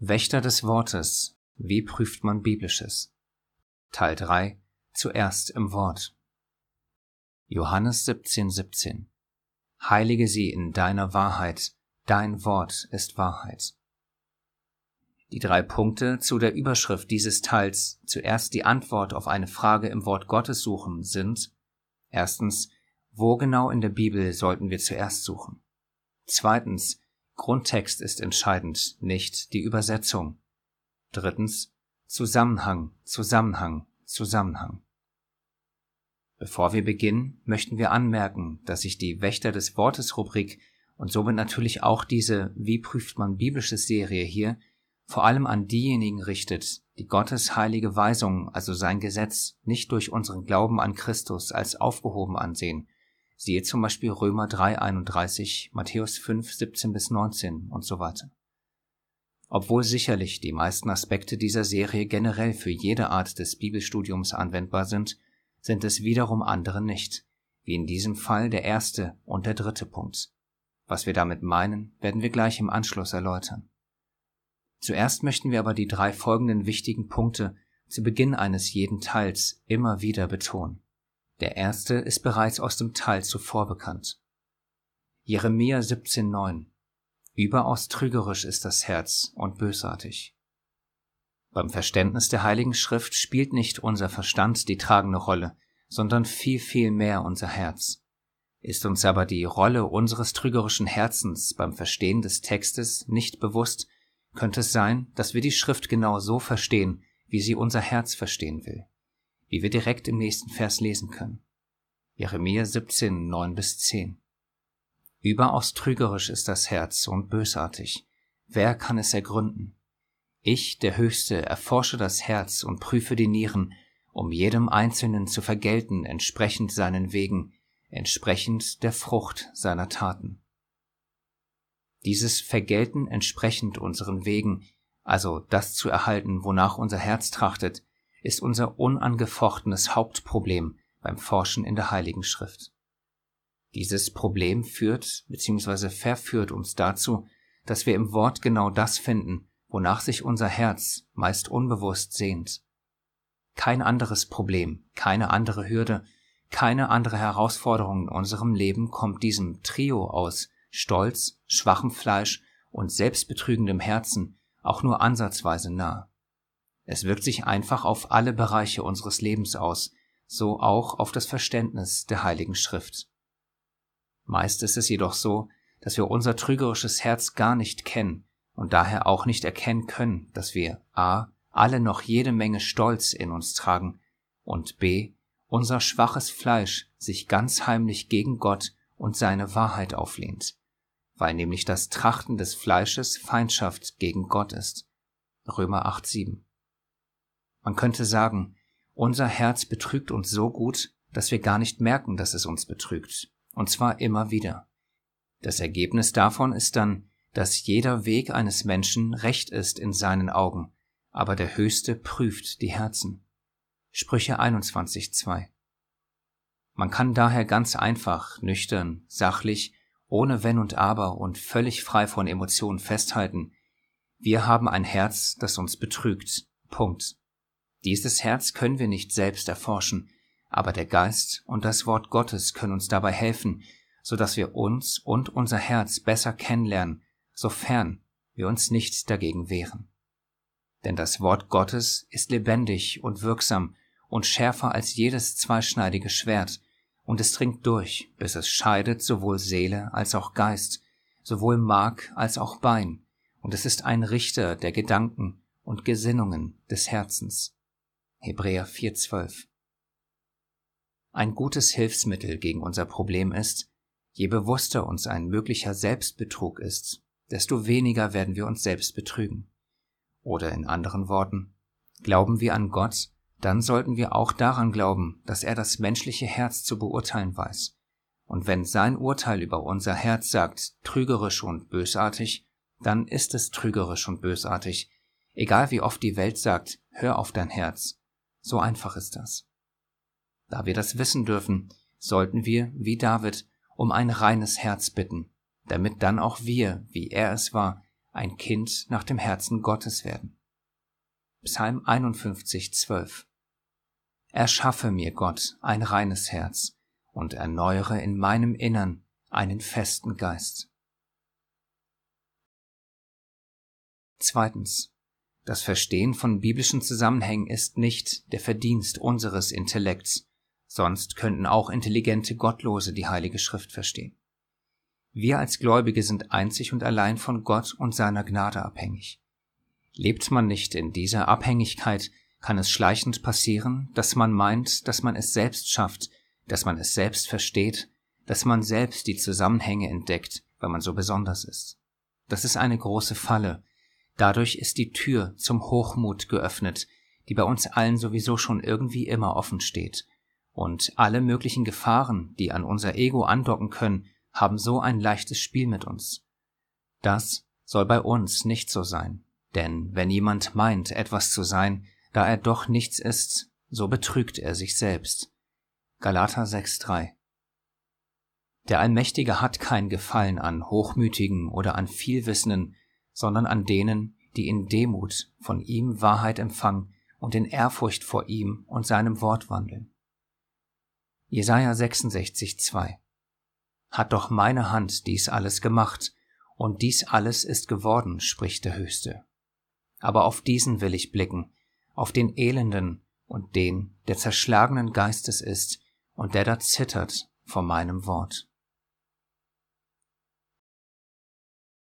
Wächter des Wortes. Wie prüft man Biblisches? Teil 3. Zuerst im Wort. Johannes 17, 17. Heilige sie in deiner Wahrheit. Dein Wort ist Wahrheit. Die drei Punkte zu der Überschrift dieses Teils zuerst die Antwort auf eine Frage im Wort Gottes suchen sind erstens, wo genau in der Bibel sollten wir zuerst suchen? Zweitens, Grundtext ist entscheidend, nicht die Übersetzung. Drittens Zusammenhang, Zusammenhang, Zusammenhang. Bevor wir beginnen, möchten wir anmerken, dass sich die Wächter des Wortes Rubrik und somit natürlich auch diese Wie prüft man biblisches Serie hier vor allem an diejenigen richtet, die Gottes heilige Weisung, also sein Gesetz, nicht durch unseren Glauben an Christus als aufgehoben ansehen, Siehe zum Beispiel Römer 3,31, Matthäus 5, 17 bis 19 und so weiter. Obwohl sicherlich die meisten Aspekte dieser Serie generell für jede Art des Bibelstudiums anwendbar sind, sind es wiederum andere nicht, wie in diesem Fall der erste und der dritte Punkt. Was wir damit meinen, werden wir gleich im Anschluss erläutern. Zuerst möchten wir aber die drei folgenden wichtigen Punkte zu Beginn eines jeden Teils immer wieder betonen. Der erste ist bereits aus dem Teil zuvor bekannt. Jeremia 17,9 Überaus trügerisch ist das Herz und bösartig. Beim Verständnis der Heiligen Schrift spielt nicht unser Verstand die tragende Rolle, sondern viel, viel mehr unser Herz. Ist uns aber die Rolle unseres trügerischen Herzens beim Verstehen des Textes nicht bewusst, könnte es sein, dass wir die Schrift genau so verstehen, wie sie unser Herz verstehen will wie wir direkt im nächsten Vers lesen können. Jeremia 17, 9 bis 10. Überaus trügerisch ist das Herz und bösartig. Wer kann es ergründen? Ich, der Höchste, erforsche das Herz und prüfe die Nieren, um jedem Einzelnen zu vergelten entsprechend seinen Wegen, entsprechend der Frucht seiner Taten. Dieses Vergelten entsprechend unseren Wegen, also das zu erhalten, wonach unser Herz trachtet, ist unser unangefochtenes Hauptproblem beim Forschen in der Heiligen Schrift. Dieses Problem führt bzw. verführt uns dazu, dass wir im Wort genau das finden, wonach sich unser Herz meist unbewusst sehnt. Kein anderes Problem, keine andere Hürde, keine andere Herausforderung in unserem Leben kommt diesem Trio aus Stolz, schwachem Fleisch und selbstbetrügendem Herzen auch nur ansatzweise nah. Es wirkt sich einfach auf alle Bereiche unseres Lebens aus, so auch auf das Verständnis der Heiligen Schrift. Meist ist es jedoch so, dass wir unser trügerisches Herz gar nicht kennen und daher auch nicht erkennen können, dass wir a. alle noch jede Menge Stolz in uns tragen und b. unser schwaches Fleisch sich ganz heimlich gegen Gott und seine Wahrheit auflehnt, weil nämlich das Trachten des Fleisches Feindschaft gegen Gott ist. Römer 8,7 man könnte sagen, unser Herz betrügt uns so gut, dass wir gar nicht merken, dass es uns betrügt. Und zwar immer wieder. Das Ergebnis davon ist dann, dass jeder Weg eines Menschen recht ist in seinen Augen, aber der Höchste prüft die Herzen. Sprüche 21.2 Man kann daher ganz einfach, nüchtern, sachlich, ohne Wenn und Aber und völlig frei von Emotionen festhalten, wir haben ein Herz, das uns betrügt. Punkt. Dieses Herz können wir nicht selbst erforschen, aber der Geist und das Wort Gottes können uns dabei helfen, so dass wir uns und unser Herz besser kennenlernen, sofern wir uns nicht dagegen wehren. Denn das Wort Gottes ist lebendig und wirksam und schärfer als jedes zweischneidige Schwert, und es dringt durch, bis es scheidet sowohl Seele als auch Geist, sowohl Mark als auch Bein, und es ist ein Richter der Gedanken und Gesinnungen des Herzens. Hebräer 4,12 Ein gutes Hilfsmittel gegen unser Problem ist, je bewusster uns ein möglicher Selbstbetrug ist, desto weniger werden wir uns selbst betrügen. Oder in anderen Worten, glauben wir an Gott, dann sollten wir auch daran glauben, dass er das menschliche Herz zu beurteilen weiß. Und wenn sein Urteil über unser Herz sagt, trügerisch und bösartig, dann ist es trügerisch und bösartig, egal wie oft die Welt sagt, hör auf dein Herz. So einfach ist das. Da wir das wissen dürfen, sollten wir, wie David, um ein reines Herz bitten, damit dann auch wir, wie er es war, ein Kind nach dem Herzen Gottes werden. Psalm 51, 12. Erschaffe mir, Gott, ein reines Herz und erneuere in meinem Innern einen festen Geist. Zweitens. Das Verstehen von biblischen Zusammenhängen ist nicht der Verdienst unseres Intellekts, sonst könnten auch intelligente Gottlose die Heilige Schrift verstehen. Wir als Gläubige sind einzig und allein von Gott und seiner Gnade abhängig. Lebt man nicht in dieser Abhängigkeit, kann es schleichend passieren, dass man meint, dass man es selbst schafft, dass man es selbst versteht, dass man selbst die Zusammenhänge entdeckt, weil man so besonders ist. Das ist eine große Falle, Dadurch ist die Tür zum Hochmut geöffnet, die bei uns allen sowieso schon irgendwie immer offen steht. Und alle möglichen Gefahren, die an unser Ego andocken können, haben so ein leichtes Spiel mit uns. Das soll bei uns nicht so sein. Denn wenn jemand meint, etwas zu sein, da er doch nichts ist, so betrügt er sich selbst. Galater 6,3 Der Allmächtige hat kein Gefallen an Hochmütigen oder an Vielwissenden, sondern an denen, die in Demut von ihm Wahrheit empfangen und in Ehrfurcht vor ihm und seinem Wort wandeln. Jesaja 66, 2 Hat doch meine Hand dies alles gemacht, und dies alles ist geworden, spricht der Höchste. Aber auf diesen will ich blicken, auf den Elenden und den, der zerschlagenen Geistes ist und der da zittert vor meinem Wort.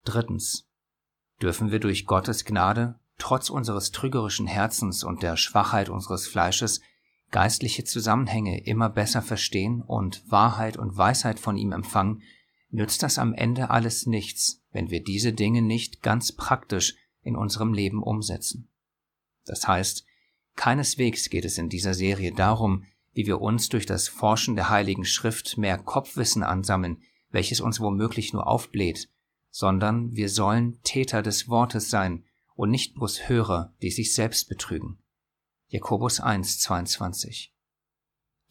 Drittens dürfen wir durch Gottes Gnade, trotz unseres trügerischen Herzens und der Schwachheit unseres Fleisches, geistliche Zusammenhänge immer besser verstehen und Wahrheit und Weisheit von ihm empfangen, nützt das am Ende alles nichts, wenn wir diese Dinge nicht ganz praktisch in unserem Leben umsetzen. Das heißt, keineswegs geht es in dieser Serie darum, wie wir uns durch das Forschen der Heiligen Schrift mehr Kopfwissen ansammeln, welches uns womöglich nur aufbläht, sondern wir sollen Täter des Wortes sein und nicht bloß Hörer, die sich selbst betrügen. Jakobus 1, 22.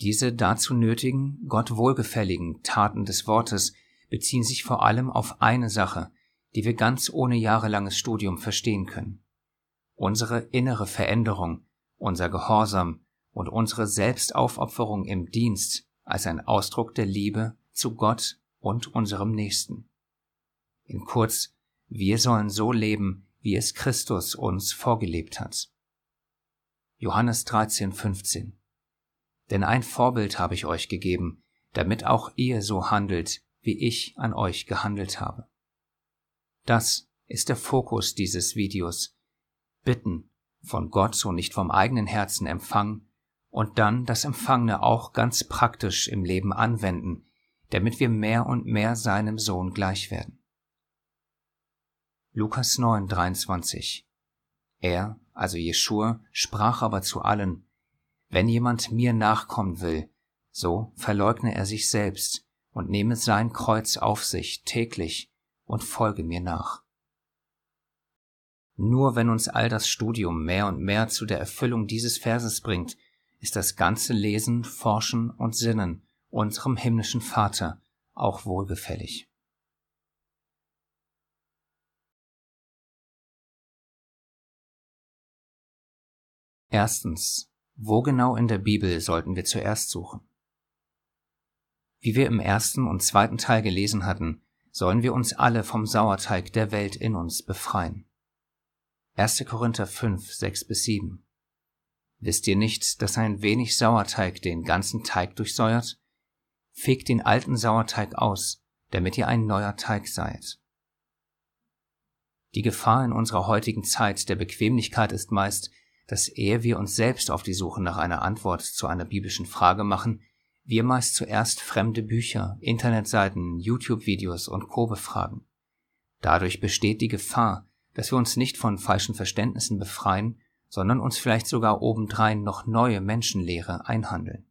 Diese dazu nötigen, Gott wohlgefälligen Taten des Wortes beziehen sich vor allem auf eine Sache, die wir ganz ohne jahrelanges Studium verstehen können. Unsere innere Veränderung, unser Gehorsam und unsere Selbstaufopferung im Dienst als ein Ausdruck der Liebe zu Gott und unserem Nächsten. In kurz, wir sollen so leben, wie es Christus uns vorgelebt hat. Johannes 13, 15. Denn ein Vorbild habe ich euch gegeben, damit auch ihr so handelt, wie ich an euch gehandelt habe. Das ist der Fokus dieses Videos. Bitten, von Gott und nicht vom eigenen Herzen empfangen und dann das Empfangene auch ganz praktisch im Leben anwenden, damit wir mehr und mehr seinem Sohn gleich werden. Lukas 9, 23. Er, also Jeschua, sprach aber zu allen, wenn jemand mir nachkommen will, so verleugne er sich selbst und nehme sein Kreuz auf sich täglich und folge mir nach. Nur wenn uns all das Studium mehr und mehr zu der Erfüllung dieses Verses bringt, ist das ganze Lesen, Forschen und Sinnen unserem himmlischen Vater auch wohlgefällig. Erstens. Wo genau in der Bibel sollten wir zuerst suchen? Wie wir im ersten und zweiten Teil gelesen hatten, sollen wir uns alle vom Sauerteig der Welt in uns befreien. 1. Korinther 5, 6 bis 7. Wisst ihr nicht, dass ein wenig Sauerteig den ganzen Teig durchsäuert? Fegt den alten Sauerteig aus, damit ihr ein neuer Teig seid. Die Gefahr in unserer heutigen Zeit der Bequemlichkeit ist meist, dass ehe wir uns selbst auf die Suche nach einer Antwort zu einer biblischen Frage machen, wir meist zuerst fremde Bücher, Internetseiten, YouTube-Videos und Co. befragen. Dadurch besteht die Gefahr, dass wir uns nicht von falschen Verständnissen befreien, sondern uns vielleicht sogar obendrein noch neue Menschenlehre einhandeln.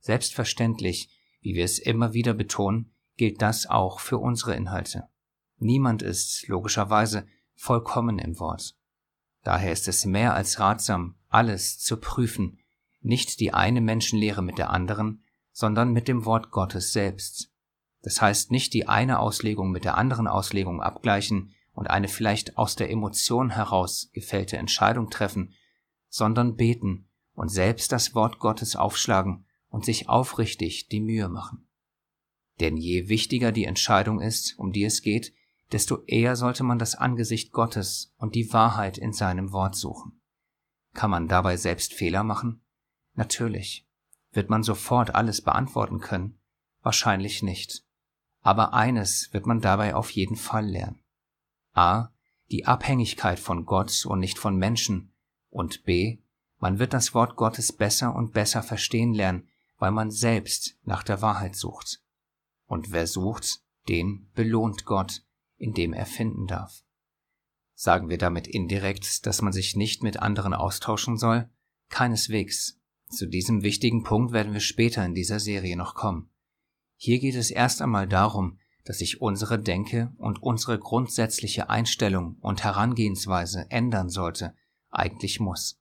Selbstverständlich, wie wir es immer wieder betonen, gilt das auch für unsere Inhalte. Niemand ist, logischerweise, vollkommen im Wort. Daher ist es mehr als ratsam, alles zu prüfen, nicht die eine Menschenlehre mit der anderen, sondern mit dem Wort Gottes selbst. Das heißt nicht die eine Auslegung mit der anderen Auslegung abgleichen und eine vielleicht aus der Emotion heraus gefällte Entscheidung treffen, sondern beten und selbst das Wort Gottes aufschlagen und sich aufrichtig die Mühe machen. Denn je wichtiger die Entscheidung ist, um die es geht, desto eher sollte man das Angesicht Gottes und die Wahrheit in seinem Wort suchen. Kann man dabei selbst Fehler machen? Natürlich. Wird man sofort alles beantworten können? Wahrscheinlich nicht. Aber eines wird man dabei auf jeden Fall lernen. A. Die Abhängigkeit von Gott und nicht von Menschen. Und B. Man wird das Wort Gottes besser und besser verstehen lernen, weil man selbst nach der Wahrheit sucht. Und wer sucht, den belohnt Gott, indem er finden darf. Sagen wir damit indirekt, dass man sich nicht mit anderen austauschen soll? Keineswegs. Zu diesem wichtigen Punkt werden wir später in dieser Serie noch kommen. Hier geht es erst einmal darum, dass sich unsere Denke und unsere grundsätzliche Einstellung und Herangehensweise ändern sollte, eigentlich muss.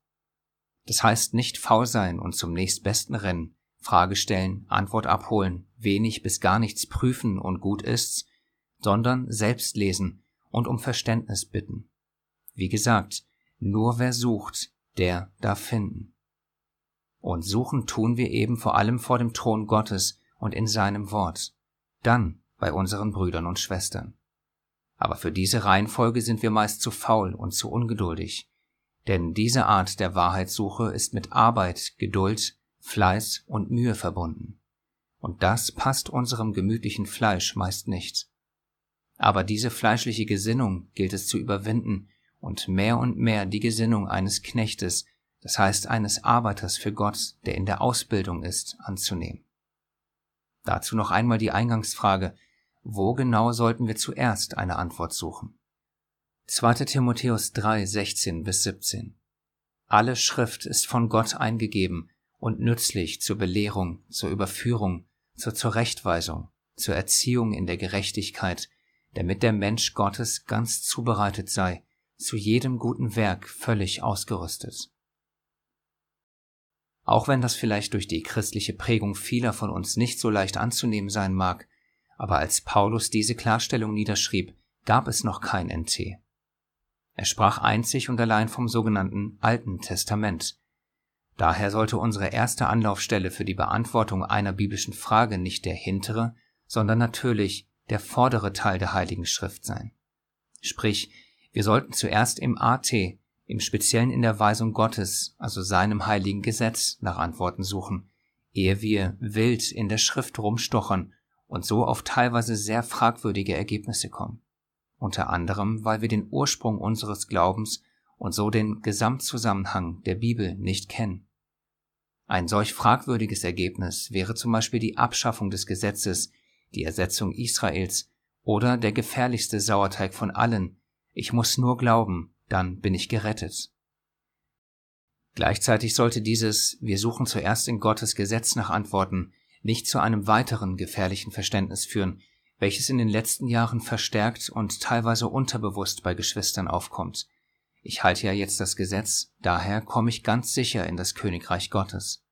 Das heißt nicht faul sein und zum nächstbesten rennen, Frage stellen, Antwort abholen, wenig bis gar nichts prüfen und gut ist's, sondern selbst lesen und um Verständnis bitten. Wie gesagt, nur wer sucht, der darf finden. Und suchen tun wir eben vor allem vor dem Thron Gottes, und in seinem Wort, dann bei unseren Brüdern und Schwestern. Aber für diese Reihenfolge sind wir meist zu faul und zu ungeduldig, denn diese Art der Wahrheitssuche ist mit Arbeit, Geduld, Fleiß und Mühe verbunden. Und das passt unserem gemütlichen Fleisch meist nicht. Aber diese fleischliche Gesinnung gilt es zu überwinden und mehr und mehr die Gesinnung eines Knechtes, das heißt eines Arbeiters für Gott, der in der Ausbildung ist, anzunehmen. Dazu noch einmal die Eingangsfrage, wo genau sollten wir zuerst eine Antwort suchen? 2. Timotheus 3, 16 bis 17. Alle Schrift ist von Gott eingegeben und nützlich zur Belehrung, zur Überführung, zur Zurechtweisung, zur Erziehung in der Gerechtigkeit, damit der Mensch Gottes ganz zubereitet sei, zu jedem guten Werk völlig ausgerüstet. Auch wenn das vielleicht durch die christliche Prägung vieler von uns nicht so leicht anzunehmen sein mag, aber als Paulus diese Klarstellung niederschrieb, gab es noch kein NT. Er sprach einzig und allein vom sogenannten Alten Testament. Daher sollte unsere erste Anlaufstelle für die Beantwortung einer biblischen Frage nicht der hintere, sondern natürlich der vordere Teil der Heiligen Schrift sein. Sprich, wir sollten zuerst im AT, im Speziellen in der Weisung Gottes, also seinem heiligen Gesetz, nach Antworten suchen, ehe wir wild in der Schrift rumstochern und so auf teilweise sehr fragwürdige Ergebnisse kommen. Unter anderem, weil wir den Ursprung unseres Glaubens und so den Gesamtzusammenhang der Bibel nicht kennen. Ein solch fragwürdiges Ergebnis wäre zum Beispiel die Abschaffung des Gesetzes, die Ersetzung Israels oder der gefährlichste Sauerteig von allen, ich muss nur glauben, dann bin ich gerettet. Gleichzeitig sollte dieses Wir suchen zuerst in Gottes Gesetz nach Antworten nicht zu einem weiteren gefährlichen Verständnis führen, welches in den letzten Jahren verstärkt und teilweise unterbewusst bei Geschwistern aufkommt. Ich halte ja jetzt das Gesetz, daher komme ich ganz sicher in das Königreich Gottes.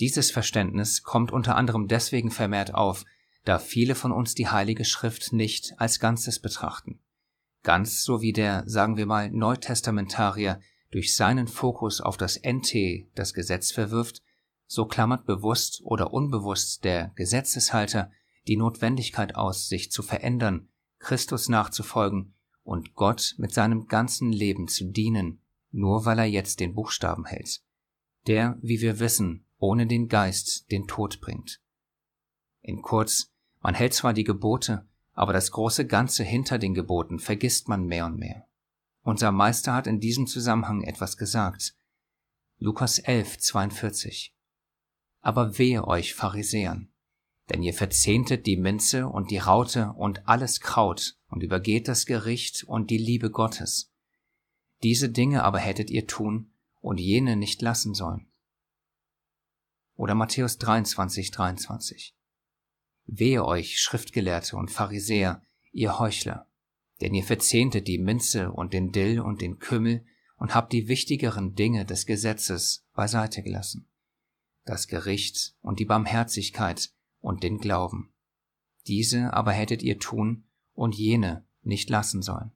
Dieses Verständnis kommt unter anderem deswegen vermehrt auf, da viele von uns die Heilige Schrift nicht als Ganzes betrachten. Ganz so wie der, sagen wir mal, Neutestamentarier durch seinen Fokus auf das NT das Gesetz verwirft, so klammert bewusst oder unbewusst der Gesetzeshalter die Notwendigkeit aus, sich zu verändern, Christus nachzufolgen und Gott mit seinem ganzen Leben zu dienen, nur weil er jetzt den Buchstaben hält, der, wie wir wissen, ohne den Geist den Tod bringt. In kurz, man hält zwar die Gebote, aber das große Ganze hinter den Geboten vergisst man mehr und mehr. Unser Meister hat in diesem Zusammenhang etwas gesagt. Lukas 11, 42. Aber wehe euch, Pharisäern, denn ihr verzehntet die Minze und die Raute und alles Kraut und übergeht das Gericht und die Liebe Gottes. Diese Dinge aber hättet ihr tun und jene nicht lassen sollen. Oder Matthäus 23, 23. Wehe euch, Schriftgelehrte und Pharisäer, ihr Heuchler, denn ihr verzehntet die Minze und den Dill und den Kümmel und habt die wichtigeren Dinge des Gesetzes beiseite gelassen, das Gericht und die Barmherzigkeit und den Glauben. Diese aber hättet ihr tun und jene nicht lassen sollen.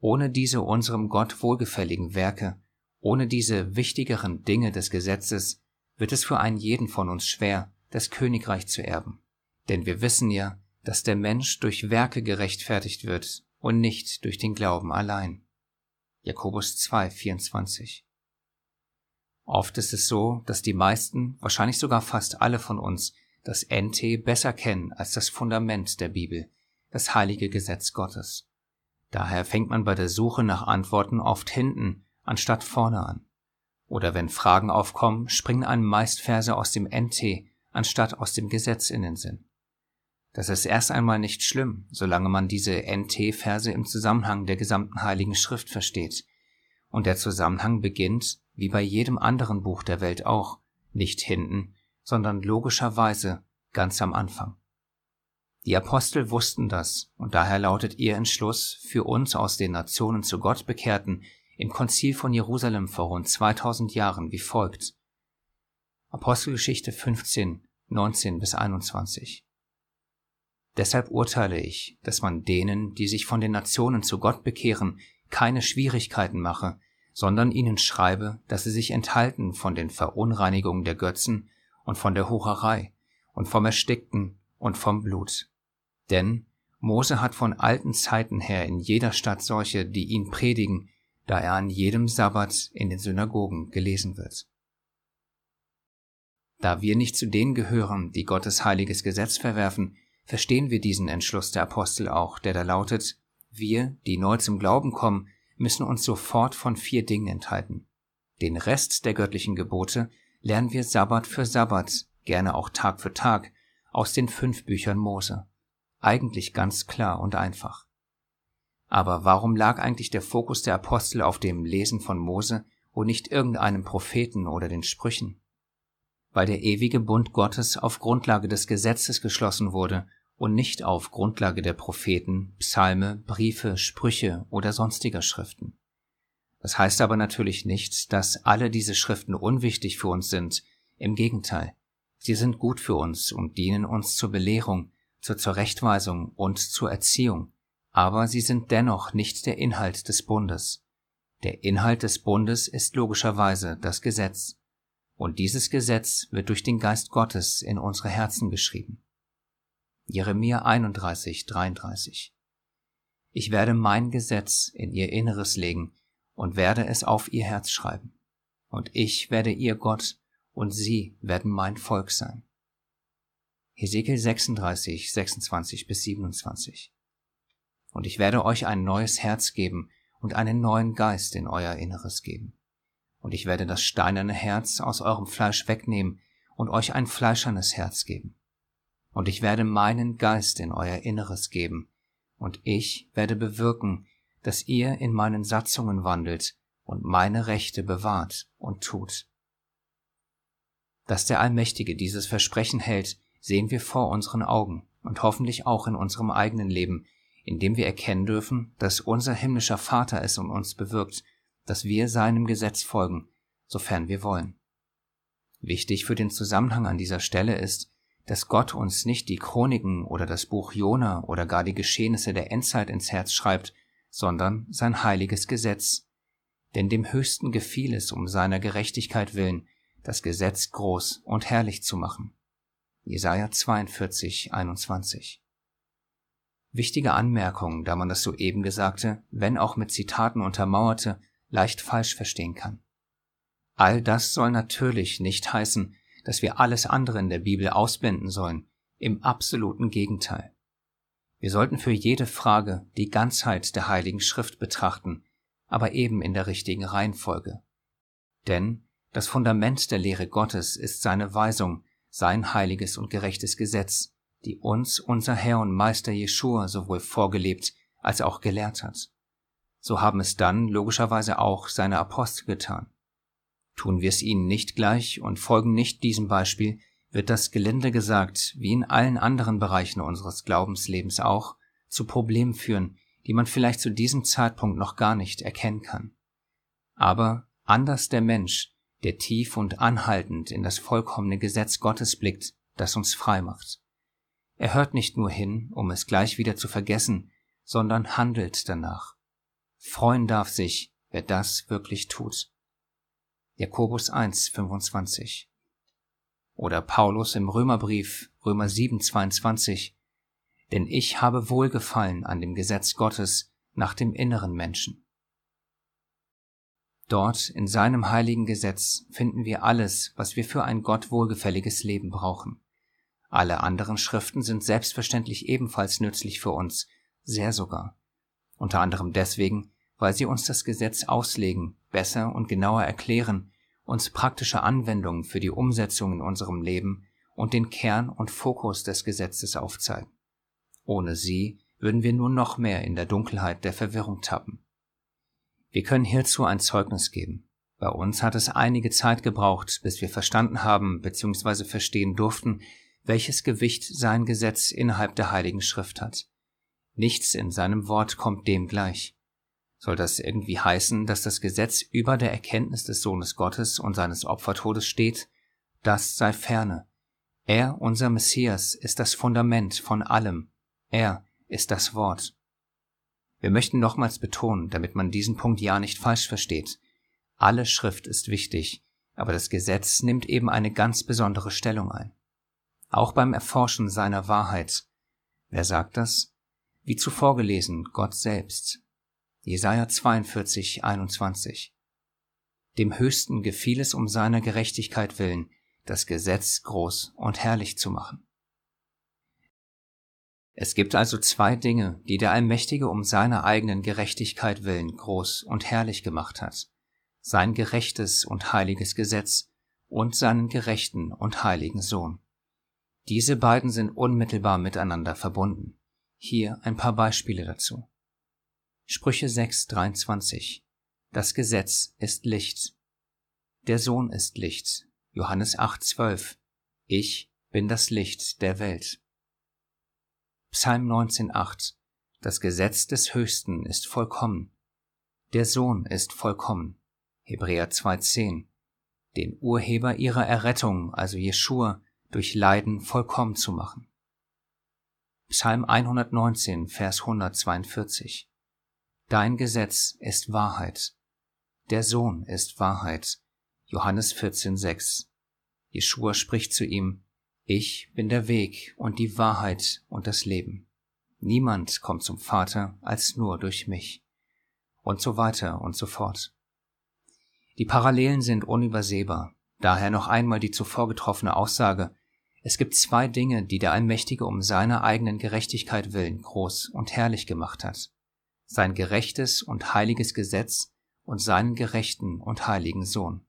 Ohne diese unserem Gott wohlgefälligen Werke, ohne diese wichtigeren Dinge des Gesetzes, wird es für einen jeden von uns schwer, das Königreich zu erben. Denn wir wissen ja, dass der Mensch durch Werke gerechtfertigt wird und nicht durch den Glauben allein. Jakobus 2, 24. Oft ist es so, dass die meisten, wahrscheinlich sogar fast alle von uns, das NT besser kennen als das Fundament der Bibel, das heilige Gesetz Gottes. Daher fängt man bei der Suche nach Antworten oft hinten anstatt vorne an. Oder wenn Fragen aufkommen, springen einem meist Verse aus dem NT anstatt aus dem Gesetz in den Sinn. Das ist erst einmal nicht schlimm, solange man diese NT-Verse im Zusammenhang der gesamten Heiligen Schrift versteht. Und der Zusammenhang beginnt, wie bei jedem anderen Buch der Welt auch, nicht hinten, sondern logischerweise ganz am Anfang. Die Apostel wussten das, und daher lautet ihr Entschluss für uns aus den Nationen zu Gott bekehrten im Konzil von Jerusalem vor rund 2000 Jahren wie folgt. Apostelgeschichte 15, 19 bis 21. Deshalb urteile ich, dass man denen, die sich von den Nationen zu Gott bekehren, keine Schwierigkeiten mache, sondern ihnen schreibe, dass sie sich enthalten von den Verunreinigungen der Götzen und von der Hurerei und vom Erstickten und vom Blut. Denn Mose hat von alten Zeiten her in jeder Stadt solche, die ihn predigen, da er an jedem Sabbat in den Synagogen gelesen wird. Da wir nicht zu denen gehören, die Gottes heiliges Gesetz verwerfen, verstehen wir diesen Entschluss der Apostel auch, der da lautet, wir, die neu zum Glauben kommen, müssen uns sofort von vier Dingen enthalten. Den Rest der göttlichen Gebote lernen wir Sabbat für Sabbat, gerne auch Tag für Tag, aus den fünf Büchern Mose. Eigentlich ganz klar und einfach. Aber warum lag eigentlich der Fokus der Apostel auf dem Lesen von Mose und nicht irgendeinem Propheten oder den Sprüchen? Weil der ewige Bund Gottes auf Grundlage des Gesetzes geschlossen wurde und nicht auf Grundlage der Propheten, Psalme, Briefe, Sprüche oder sonstiger Schriften. Das heißt aber natürlich nicht, dass alle diese Schriften unwichtig für uns sind, im Gegenteil, sie sind gut für uns und dienen uns zur Belehrung, zur Zurechtweisung und zur Erziehung, aber sie sind dennoch nicht der Inhalt des Bundes. Der Inhalt des Bundes ist logischerweise das Gesetz, und dieses Gesetz wird durch den Geist Gottes in unsere Herzen geschrieben. Jeremia 31, 33. Ich werde mein Gesetz in ihr Inneres legen und werde es auf ihr Herz schreiben. Und ich werde ihr Gott und sie werden mein Volk sein. Hesekiel 36, 26 bis 27. Und ich werde euch ein neues Herz geben und einen neuen Geist in euer Inneres geben. Und ich werde das steinerne Herz aus eurem Fleisch wegnehmen und euch ein fleischernes Herz geben und ich werde meinen Geist in euer Inneres geben, und ich werde bewirken, dass ihr in meinen Satzungen wandelt und meine Rechte bewahrt und tut. Dass der Allmächtige dieses Versprechen hält, sehen wir vor unseren Augen und hoffentlich auch in unserem eigenen Leben, indem wir erkennen dürfen, dass unser himmlischer Vater es um uns bewirkt, dass wir seinem Gesetz folgen, sofern wir wollen. Wichtig für den Zusammenhang an dieser Stelle ist, dass Gott uns nicht die Chroniken oder das Buch Jona oder gar die Geschehnisse der Endzeit ins Herz schreibt, sondern sein heiliges Gesetz. Denn dem Höchsten gefiel es um seiner Gerechtigkeit willen, das Gesetz groß und herrlich zu machen. Jesaja 42, 21. Wichtige Anmerkung, da man das soeben Gesagte, wenn auch mit Zitaten untermauerte, leicht falsch verstehen kann. All das soll natürlich nicht heißen, dass wir alles andere in der Bibel ausblenden sollen. Im absoluten Gegenteil. Wir sollten für jede Frage die Ganzheit der Heiligen Schrift betrachten, aber eben in der richtigen Reihenfolge. Denn das Fundament der Lehre Gottes ist seine Weisung, sein heiliges und gerechtes Gesetz, die uns unser Herr und Meister Jeschua sowohl vorgelebt als auch gelehrt hat. So haben es dann logischerweise auch seine Apostel getan. Tun wir es ihnen nicht gleich und folgen nicht diesem Beispiel, wird das gelinde gesagt, wie in allen anderen Bereichen unseres Glaubenslebens auch, zu Problemen führen, die man vielleicht zu diesem Zeitpunkt noch gar nicht erkennen kann. Aber anders der Mensch, der tief und anhaltend in das vollkommene Gesetz Gottes blickt, das uns frei macht. Er hört nicht nur hin, um es gleich wieder zu vergessen, sondern handelt danach. Freuen darf sich, wer das wirklich tut. Jakobus 1, 25. Oder Paulus im Römerbrief, Römer 7, 22. Denn ich habe Wohlgefallen an dem Gesetz Gottes nach dem inneren Menschen. Dort in seinem heiligen Gesetz finden wir alles, was wir für ein Gott wohlgefälliges Leben brauchen. Alle anderen Schriften sind selbstverständlich ebenfalls nützlich für uns, sehr sogar. Unter anderem deswegen, weil sie uns das Gesetz auslegen, besser und genauer erklären, uns praktische Anwendungen für die Umsetzung in unserem Leben und den Kern und Fokus des Gesetzes aufzeigen. Ohne sie würden wir nur noch mehr in der Dunkelheit der Verwirrung tappen. Wir können hierzu ein Zeugnis geben. Bei uns hat es einige Zeit gebraucht, bis wir verstanden haben bzw. verstehen durften, welches Gewicht sein Gesetz innerhalb der Heiligen Schrift hat. Nichts in seinem Wort kommt dem gleich. Soll das irgendwie heißen, dass das Gesetz über der Erkenntnis des Sohnes Gottes und seines Opfertodes steht? Das sei ferne. Er, unser Messias, ist das Fundament von allem. Er ist das Wort. Wir möchten nochmals betonen, damit man diesen Punkt ja nicht falsch versteht. Alle Schrift ist wichtig, aber das Gesetz nimmt eben eine ganz besondere Stellung ein. Auch beim Erforschen seiner Wahrheit. Wer sagt das? Wie zuvor gelesen, Gott selbst. Jesaja 42, 21. Dem Höchsten gefiel es um seiner Gerechtigkeit willen, das Gesetz groß und herrlich zu machen. Es gibt also zwei Dinge, die der Allmächtige um seiner eigenen Gerechtigkeit willen groß und herrlich gemacht hat. Sein gerechtes und heiliges Gesetz und seinen gerechten und heiligen Sohn. Diese beiden sind unmittelbar miteinander verbunden. Hier ein paar Beispiele dazu. Sprüche 6, 23. Das Gesetz ist Licht. Der Sohn ist Licht. Johannes 8, 12. Ich bin das Licht der Welt. Psalm 19,8 Das Gesetz des Höchsten ist vollkommen. Der Sohn ist vollkommen. Hebräer 2,10 Den Urheber ihrer Errettung, also Jeschua, durch Leiden vollkommen zu machen. Psalm 119, Vers 142 Dein Gesetz ist Wahrheit. Der Sohn ist Wahrheit. Johannes 14,6 Jeschua spricht zu ihm, ich bin der Weg und die Wahrheit und das Leben. Niemand kommt zum Vater als nur durch mich. Und so weiter und so fort. Die Parallelen sind unübersehbar. Daher noch einmal die zuvor getroffene Aussage, es gibt zwei Dinge, die der Allmächtige um seiner eigenen Gerechtigkeit willen groß und herrlich gemacht hat. Sein gerechtes und heiliges Gesetz und seinen gerechten und heiligen Sohn.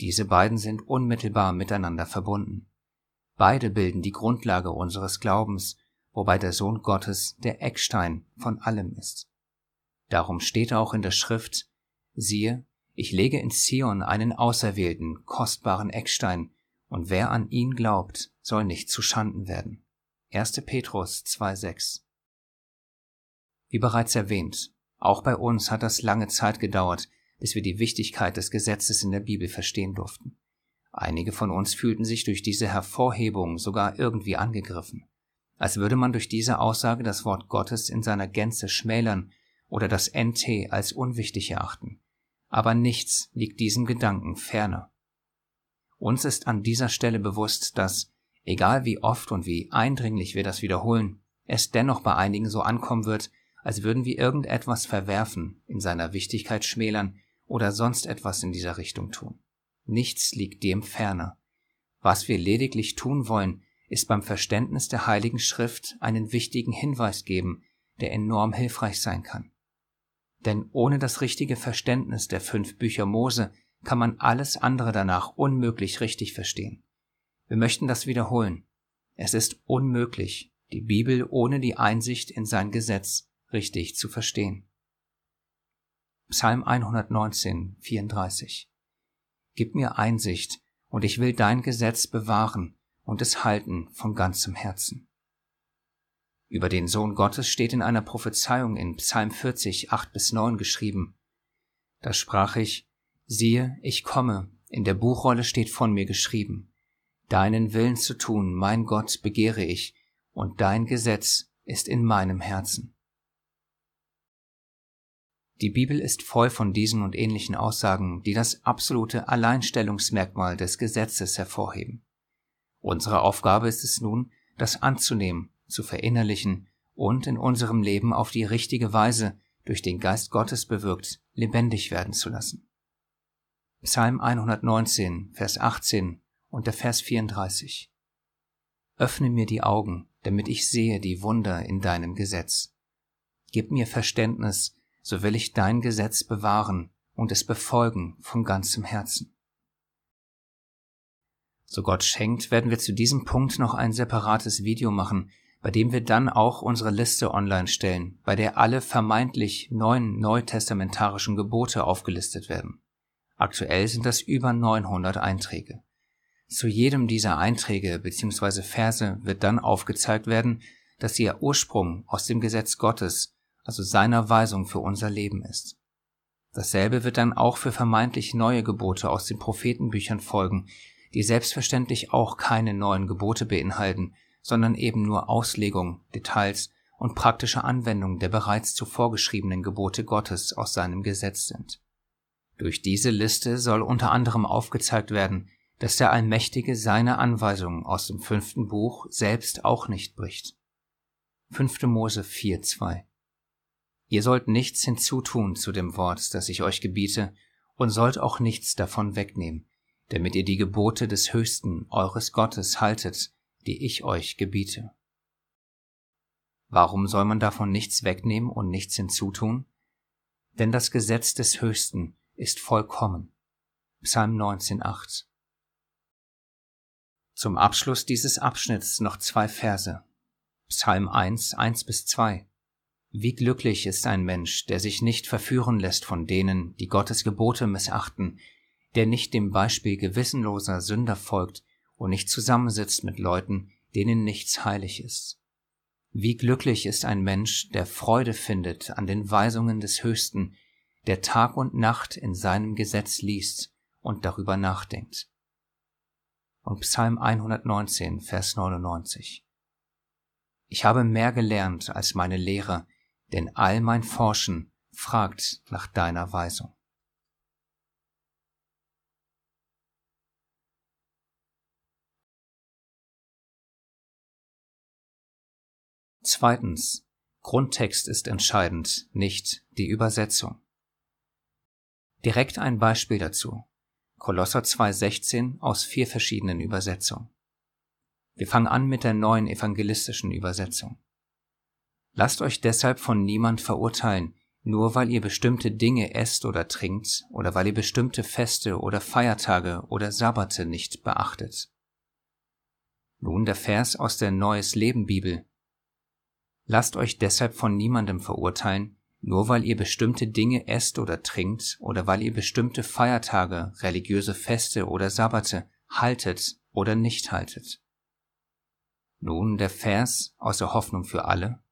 Diese beiden sind unmittelbar miteinander verbunden. Beide bilden die Grundlage unseres Glaubens, wobei der Sohn Gottes der Eckstein von allem ist. Darum steht auch in der Schrift, siehe, ich lege in Zion einen auserwählten, kostbaren Eckstein, und wer an ihn glaubt, soll nicht zu Schanden werden. 1. Petrus 2,6 Wie bereits erwähnt, auch bei uns hat das lange Zeit gedauert, bis wir die Wichtigkeit des Gesetzes in der Bibel verstehen durften. Einige von uns fühlten sich durch diese Hervorhebung sogar irgendwie angegriffen, als würde man durch diese Aussage das Wort Gottes in seiner Gänze schmälern oder das NT als unwichtig erachten. Aber nichts liegt diesem Gedanken ferner. Uns ist an dieser Stelle bewusst, dass, egal wie oft und wie eindringlich wir das wiederholen, es dennoch bei einigen so ankommen wird, als würden wir irgendetwas verwerfen, in seiner Wichtigkeit schmälern oder sonst etwas in dieser Richtung tun. Nichts liegt dem ferner. Was wir lediglich tun wollen, ist beim Verständnis der Heiligen Schrift einen wichtigen Hinweis geben, der enorm hilfreich sein kann. Denn ohne das richtige Verständnis der fünf Bücher Mose kann man alles andere danach unmöglich richtig verstehen. Wir möchten das wiederholen. Es ist unmöglich, die Bibel ohne die Einsicht in sein Gesetz richtig zu verstehen. Psalm 119, 34 Gib mir Einsicht, und ich will dein Gesetz bewahren und es halten von ganzem Herzen. Über den Sohn Gottes steht in einer Prophezeiung in Psalm 40, 8 bis 9 geschrieben. Da sprach ich, siehe, ich komme, in der Buchrolle steht von mir geschrieben. Deinen Willen zu tun, mein Gott, begehre ich, und dein Gesetz ist in meinem Herzen. Die Bibel ist voll von diesen und ähnlichen Aussagen, die das absolute Alleinstellungsmerkmal des Gesetzes hervorheben. Unsere Aufgabe ist es nun, das anzunehmen, zu verinnerlichen und in unserem Leben auf die richtige Weise durch den Geist Gottes bewirkt lebendig werden zu lassen. Psalm 119, Vers 18 und der Vers 34. Öffne mir die Augen, damit ich sehe die Wunder in deinem Gesetz. Gib mir Verständnis, so will ich dein Gesetz bewahren und es befolgen von ganzem Herzen. So Gott schenkt, werden wir zu diesem Punkt noch ein separates Video machen, bei dem wir dann auch unsere Liste online stellen, bei der alle vermeintlich neuen neutestamentarischen Gebote aufgelistet werden. Aktuell sind das über 900 Einträge. Zu jedem dieser Einträge bzw. Verse wird dann aufgezeigt werden, dass ihr Ursprung aus dem Gesetz Gottes also seiner Weisung für unser Leben ist. Dasselbe wird dann auch für vermeintlich neue Gebote aus den Prophetenbüchern folgen, die selbstverständlich auch keine neuen Gebote beinhalten, sondern eben nur Auslegung, Details und praktische Anwendung der bereits zuvor geschriebenen Gebote Gottes aus seinem Gesetz sind. Durch diese Liste soll unter anderem aufgezeigt werden, dass der Allmächtige seine Anweisungen aus dem fünften Buch selbst auch nicht bricht. 5. Mose 4,2 Ihr sollt nichts hinzutun zu dem Wort, das ich euch gebiete, und sollt auch nichts davon wegnehmen, damit ihr die Gebote des Höchsten eures Gottes haltet, die ich euch gebiete. Warum soll man davon nichts wegnehmen und nichts hinzutun? Denn das Gesetz des Höchsten ist vollkommen. Psalm 19,8 Zum Abschluss dieses Abschnitts noch zwei Verse. Psalm 1, 1 bis 2. Wie glücklich ist ein Mensch, der sich nicht verführen lässt von denen, die Gottes Gebote missachten, der nicht dem Beispiel gewissenloser Sünder folgt und nicht zusammensitzt mit Leuten, denen nichts heilig ist. Wie glücklich ist ein Mensch, der Freude findet an den Weisungen des Höchsten, der Tag und Nacht in seinem Gesetz liest und darüber nachdenkt. Und Psalm 119, Vers 99. Ich habe mehr gelernt als meine Lehrer, denn all mein Forschen fragt nach deiner Weisung. Zweitens. Grundtext ist entscheidend, nicht die Übersetzung. Direkt ein Beispiel dazu. Kolosser 2,16 aus vier verschiedenen Übersetzungen. Wir fangen an mit der neuen evangelistischen Übersetzung. Lasst euch deshalb von niemand verurteilen, nur weil ihr bestimmte Dinge esst oder trinkt oder weil ihr bestimmte Feste oder Feiertage oder Sabbate nicht beachtet. Nun der Vers aus der Neues Leben Bibel. Lasst euch deshalb von niemandem verurteilen, nur weil ihr bestimmte Dinge esst oder trinkt oder weil ihr bestimmte Feiertage, religiöse Feste oder Sabbate haltet oder nicht haltet. Nun der Vers aus der Hoffnung für alle.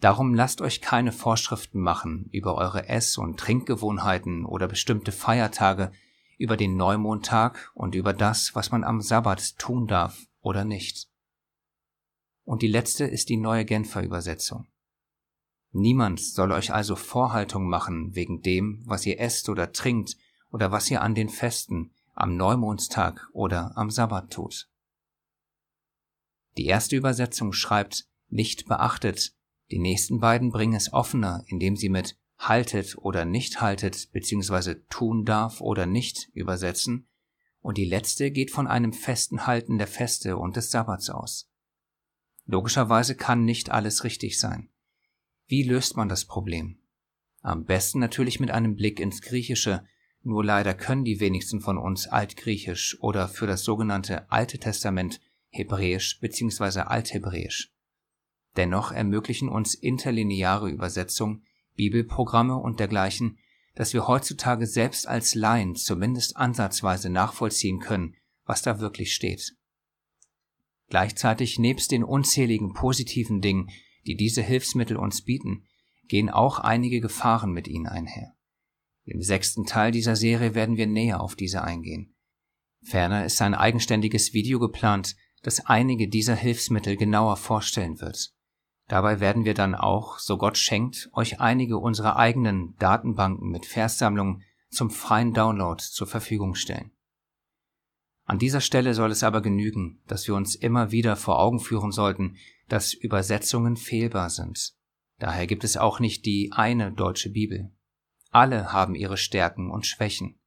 Darum lasst euch keine Vorschriften machen über eure Ess- und Trinkgewohnheiten oder bestimmte Feiertage, über den Neumondtag und über das, was man am Sabbat tun darf oder nicht. Und die letzte ist die neue Genfer Übersetzung. Niemand soll euch also Vorhaltung machen wegen dem, was ihr esst oder trinkt oder was ihr an den Festen, am Neumondstag oder am Sabbat tut. Die erste Übersetzung schreibt, nicht beachtet, die nächsten beiden bringen es offener, indem sie mit haltet oder nicht haltet bzw. tun darf oder nicht übersetzen, und die letzte geht von einem festen Halten der Feste und des Sabbats aus. Logischerweise kann nicht alles richtig sein. Wie löst man das Problem? Am besten natürlich mit einem Blick ins Griechische, nur leider können die wenigsten von uns Altgriechisch oder für das sogenannte Alte Testament Hebräisch bzw. Althebräisch. Dennoch ermöglichen uns interlineare Übersetzung, Bibelprogramme und dergleichen, dass wir heutzutage selbst als Laien zumindest ansatzweise nachvollziehen können, was da wirklich steht. Gleichzeitig nebst den unzähligen positiven Dingen, die diese Hilfsmittel uns bieten, gehen auch einige Gefahren mit ihnen einher. Im sechsten Teil dieser Serie werden wir näher auf diese eingehen. Ferner ist ein eigenständiges Video geplant, das einige dieser Hilfsmittel genauer vorstellen wird. Dabei werden wir dann auch, so Gott schenkt, euch einige unserer eigenen Datenbanken mit Verssammlungen zum freien Download zur Verfügung stellen. An dieser Stelle soll es aber genügen, dass wir uns immer wieder vor Augen führen sollten, dass Übersetzungen fehlbar sind. Daher gibt es auch nicht die eine deutsche Bibel. Alle haben ihre Stärken und Schwächen.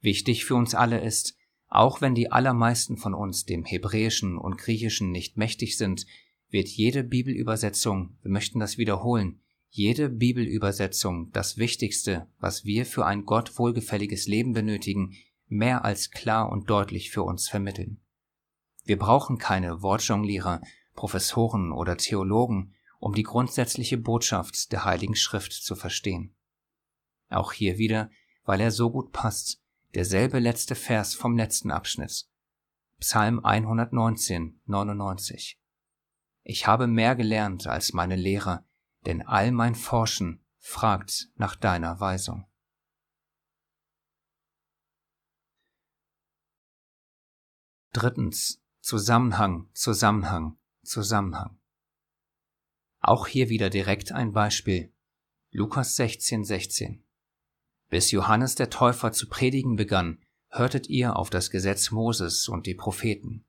Wichtig für uns alle ist, auch wenn die allermeisten von uns dem Hebräischen und Griechischen nicht mächtig sind, wird jede Bibelübersetzung, wir möchten das wiederholen, jede Bibelübersetzung das Wichtigste, was wir für ein Gott wohlgefälliges Leben benötigen, mehr als klar und deutlich für uns vermitteln. Wir brauchen keine Wortjonglierer, Professoren oder Theologen, um die grundsätzliche Botschaft der Heiligen Schrift zu verstehen. Auch hier wieder, weil er so gut passt, derselbe letzte Vers vom letzten Abschnitt. Psalm 119, 99. Ich habe mehr gelernt als meine Lehrer, denn all mein Forschen fragt nach deiner Weisung. Drittens. Zusammenhang, Zusammenhang, Zusammenhang. Auch hier wieder direkt ein Beispiel. Lukas 16, 16. Bis Johannes der Täufer zu predigen begann, hörtet ihr auf das Gesetz Moses und die Propheten.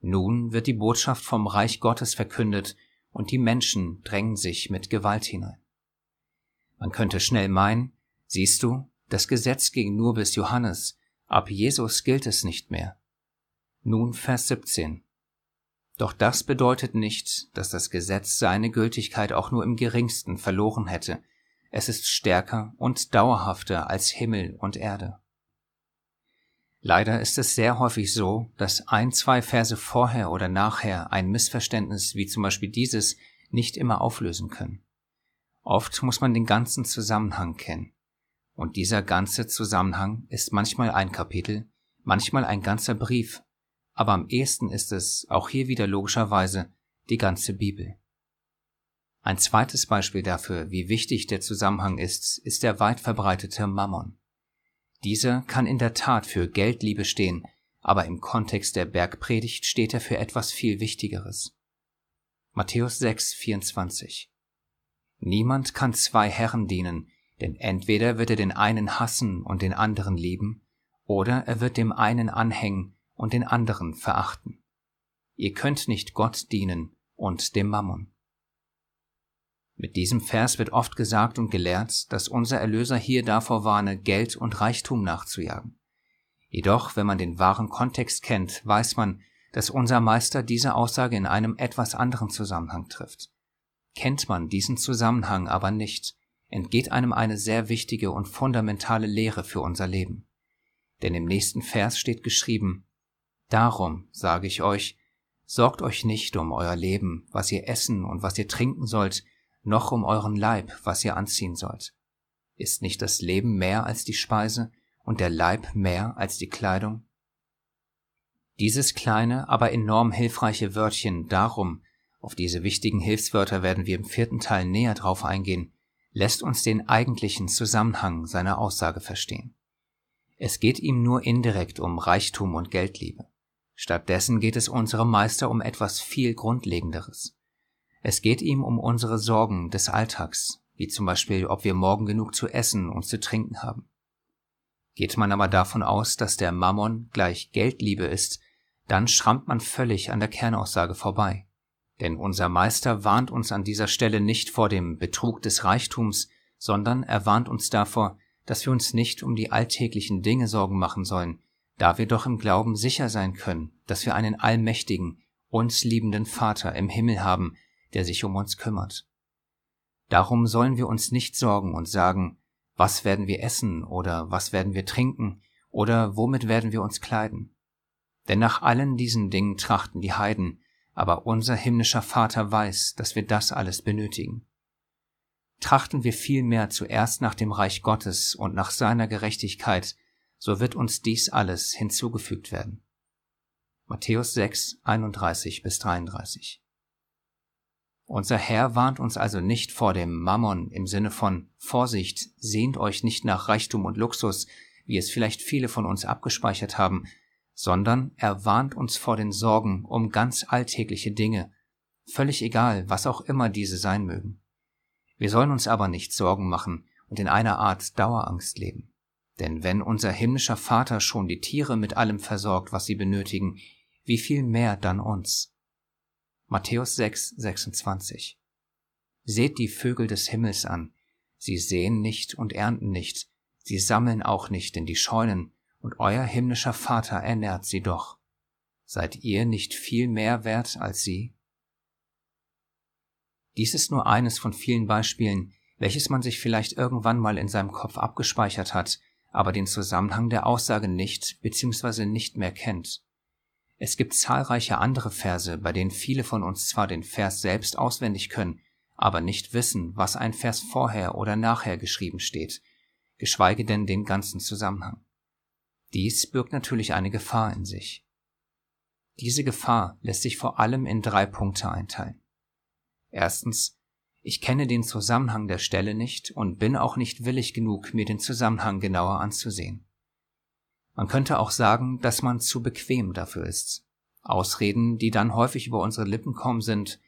Nun wird die Botschaft vom Reich Gottes verkündet und die Menschen drängen sich mit Gewalt hinein. Man könnte schnell meinen, siehst du, das Gesetz ging nur bis Johannes, ab Jesus gilt es nicht mehr. Nun Vers 17. Doch das bedeutet nicht, dass das Gesetz seine Gültigkeit auch nur im geringsten verloren hätte. Es ist stärker und dauerhafter als Himmel und Erde. Leider ist es sehr häufig so, dass ein, zwei Verse vorher oder nachher ein Missverständnis wie zum Beispiel dieses nicht immer auflösen können. Oft muss man den ganzen Zusammenhang kennen. Und dieser ganze Zusammenhang ist manchmal ein Kapitel, manchmal ein ganzer Brief, aber am ehesten ist es, auch hier wieder logischerweise, die ganze Bibel. Ein zweites Beispiel dafür, wie wichtig der Zusammenhang ist, ist der weit verbreitete Mammon. Dieser kann in der Tat für Geldliebe stehen, aber im Kontext der Bergpredigt steht er für etwas viel Wichtigeres. Matthäus 6, 24 Niemand kann zwei Herren dienen, denn entweder wird er den einen hassen und den anderen lieben, oder er wird dem einen anhängen und den anderen verachten. Ihr könnt nicht Gott dienen und dem Mammon. Mit diesem Vers wird oft gesagt und gelehrt, dass unser Erlöser hier davor warne, Geld und Reichtum nachzujagen. Jedoch, wenn man den wahren Kontext kennt, weiß man, dass unser Meister diese Aussage in einem etwas anderen Zusammenhang trifft. Kennt man diesen Zusammenhang aber nicht, entgeht einem eine sehr wichtige und fundamentale Lehre für unser Leben. Denn im nächsten Vers steht geschrieben, Darum sage ich euch, sorgt euch nicht um euer Leben, was ihr essen und was ihr trinken sollt, noch um euren Leib, was ihr anziehen sollt. Ist nicht das Leben mehr als die Speise und der Leib mehr als die Kleidung? Dieses kleine, aber enorm hilfreiche Wörtchen darum, auf diese wichtigen Hilfswörter werden wir im vierten Teil näher drauf eingehen, lässt uns den eigentlichen Zusammenhang seiner Aussage verstehen. Es geht ihm nur indirekt um Reichtum und Geldliebe. Stattdessen geht es unserem Meister um etwas viel Grundlegenderes. Es geht ihm um unsere Sorgen des Alltags, wie zum Beispiel, ob wir morgen genug zu essen und zu trinken haben. Geht man aber davon aus, dass der Mammon gleich Geldliebe ist, dann schrammt man völlig an der Kernaussage vorbei. Denn unser Meister warnt uns an dieser Stelle nicht vor dem Betrug des Reichtums, sondern er warnt uns davor, dass wir uns nicht um die alltäglichen Dinge Sorgen machen sollen, da wir doch im Glauben sicher sein können, dass wir einen allmächtigen, uns liebenden Vater im Himmel haben, der sich um uns kümmert. Darum sollen wir uns nicht sorgen und sagen, was werden wir essen oder was werden wir trinken oder womit werden wir uns kleiden. Denn nach allen diesen Dingen trachten die Heiden, aber unser himmlischer Vater weiß, dass wir das alles benötigen. Trachten wir vielmehr zuerst nach dem Reich Gottes und nach seiner Gerechtigkeit, so wird uns dies alles hinzugefügt werden. Matthäus 6, 31 bis 33. Unser Herr warnt uns also nicht vor dem Mammon im Sinne von Vorsicht, sehnt euch nicht nach Reichtum und Luxus, wie es vielleicht viele von uns abgespeichert haben, sondern er warnt uns vor den Sorgen um ganz alltägliche Dinge, völlig egal, was auch immer diese sein mögen. Wir sollen uns aber nicht Sorgen machen und in einer Art Dauerangst leben. Denn wenn unser himmlischer Vater schon die Tiere mit allem versorgt, was sie benötigen, wie viel mehr dann uns? Matthäus 6, 26 Seht die Vögel des Himmels an, sie säen nicht und ernten nicht, sie sammeln auch nicht in die Scheunen, und euer himmlischer Vater ernährt sie doch. Seid ihr nicht viel mehr wert als sie? Dies ist nur eines von vielen Beispielen, welches man sich vielleicht irgendwann mal in seinem Kopf abgespeichert hat, aber den Zusammenhang der Aussage nicht bzw. nicht mehr kennt. Es gibt zahlreiche andere Verse, bei denen viele von uns zwar den Vers selbst auswendig können, aber nicht wissen, was ein Vers vorher oder nachher geschrieben steht, geschweige denn den ganzen Zusammenhang. Dies birgt natürlich eine Gefahr in sich. Diese Gefahr lässt sich vor allem in drei Punkte einteilen. Erstens, ich kenne den Zusammenhang der Stelle nicht und bin auch nicht willig genug, mir den Zusammenhang genauer anzusehen. Man könnte auch sagen, dass man zu bequem dafür ist. Ausreden, die dann häufig über unsere Lippen kommen, sind,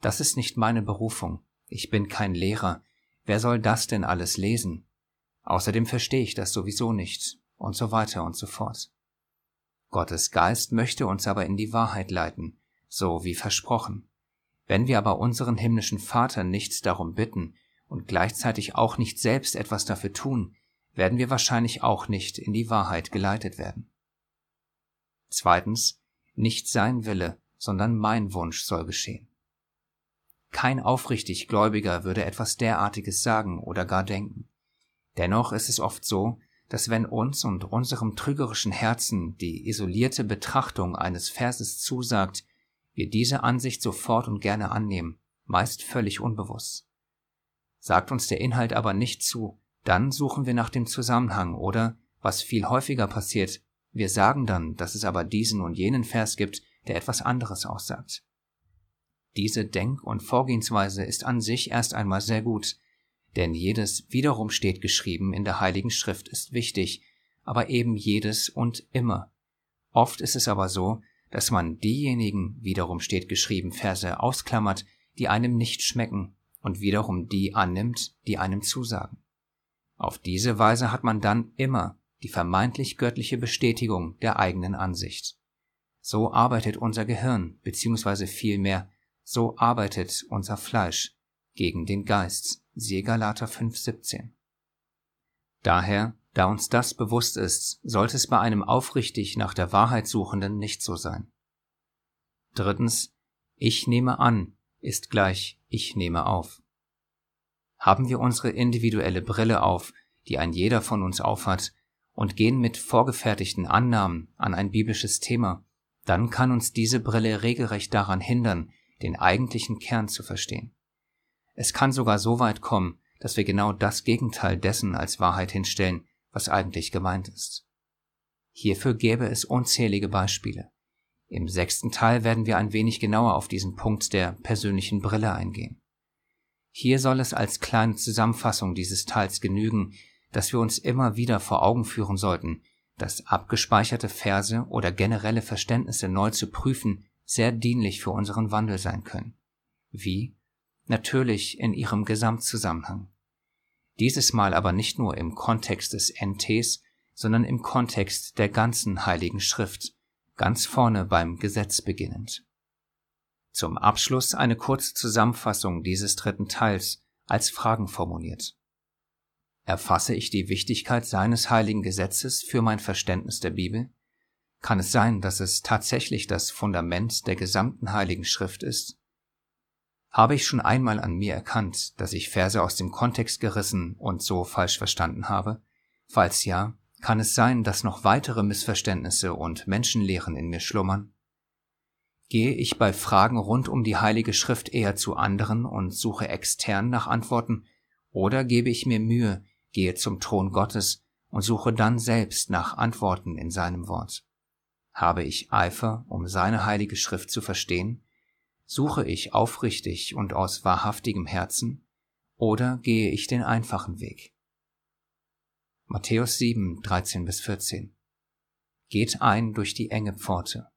das ist nicht meine Berufung, ich bin kein Lehrer, wer soll das denn alles lesen? Außerdem verstehe ich das sowieso nicht, und so weiter und so fort. Gottes Geist möchte uns aber in die Wahrheit leiten, so wie versprochen. Wenn wir aber unseren himmlischen Vater nichts darum bitten und gleichzeitig auch nicht selbst etwas dafür tun, werden wir wahrscheinlich auch nicht in die Wahrheit geleitet werden. Zweitens, nicht sein Wille, sondern mein Wunsch soll geschehen. Kein aufrichtig Gläubiger würde etwas derartiges sagen oder gar denken. Dennoch ist es oft so, dass wenn uns und unserem trügerischen Herzen die isolierte Betrachtung eines Verses zusagt, wir diese Ansicht sofort und gerne annehmen, meist völlig unbewusst. Sagt uns der Inhalt aber nicht zu, dann suchen wir nach dem Zusammenhang oder, was viel häufiger passiert, wir sagen dann, dass es aber diesen und jenen Vers gibt, der etwas anderes aussagt. Diese Denk- und Vorgehensweise ist an sich erst einmal sehr gut, denn jedes wiederum steht geschrieben in der Heiligen Schrift ist wichtig, aber eben jedes und immer. Oft ist es aber so, dass man diejenigen, wiederum steht geschrieben, Verse ausklammert, die einem nicht schmecken und wiederum die annimmt, die einem zusagen. Auf diese Weise hat man dann immer die vermeintlich göttliche Bestätigung der eigenen Ansicht. So arbeitet unser Gehirn, beziehungsweise vielmehr, so arbeitet unser Fleisch gegen den Geist, siehe Galater 5,17. Daher da uns das bewusst ist, sollte es bei einem aufrichtig nach der Wahrheit Suchenden nicht so sein. Drittens, ich nehme an ist gleich ich nehme auf. Haben wir unsere individuelle Brille auf, die ein jeder von uns aufhat, und gehen mit vorgefertigten Annahmen an ein biblisches Thema, dann kann uns diese Brille regelrecht daran hindern, den eigentlichen Kern zu verstehen. Es kann sogar so weit kommen, dass wir genau das Gegenteil dessen als Wahrheit hinstellen, was eigentlich gemeint ist. Hierfür gäbe es unzählige Beispiele. Im sechsten Teil werden wir ein wenig genauer auf diesen Punkt der persönlichen Brille eingehen. Hier soll es als kleine Zusammenfassung dieses Teils genügen, dass wir uns immer wieder vor Augen führen sollten, dass abgespeicherte Verse oder generelle Verständnisse neu zu prüfen sehr dienlich für unseren Wandel sein können. Wie? Natürlich in ihrem Gesamtzusammenhang. Dieses Mal aber nicht nur im Kontext des NTs, sondern im Kontext der ganzen Heiligen Schrift, ganz vorne beim Gesetz beginnend. Zum Abschluss eine kurze Zusammenfassung dieses dritten Teils als Fragen formuliert. Erfasse ich die Wichtigkeit seines heiligen Gesetzes für mein Verständnis der Bibel? Kann es sein, dass es tatsächlich das Fundament der gesamten heiligen Schrift ist? Habe ich schon einmal an mir erkannt, dass ich Verse aus dem Kontext gerissen und so falsch verstanden habe? Falls ja, kann es sein, dass noch weitere Missverständnisse und Menschenlehren in mir schlummern? Gehe ich bei Fragen rund um die Heilige Schrift eher zu anderen und suche extern nach Antworten, oder gebe ich mir Mühe, gehe zum Thron Gottes und suche dann selbst nach Antworten in seinem Wort? Habe ich Eifer, um seine heilige Schrift zu verstehen? Suche ich aufrichtig und aus wahrhaftigem Herzen oder gehe ich den einfachen Weg? Matthäus 7, 13 bis 14 Geht ein durch die enge Pforte,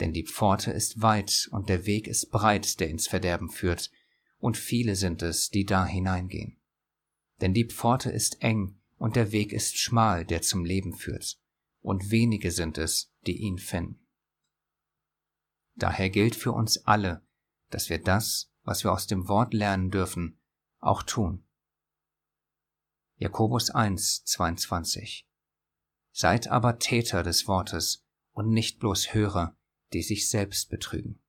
denn die Pforte ist weit und der Weg ist breit, der ins Verderben führt, und viele sind es, die da hineingehen. Denn die Pforte ist eng und der Weg ist schmal, der zum Leben führt, und wenige sind es, die ihn finden. Daher gilt für uns alle, dass wir das, was wir aus dem Wort lernen dürfen, auch tun. Jakobus 1, 22 Seid aber Täter des Wortes und nicht bloß Hörer, die sich selbst betrügen.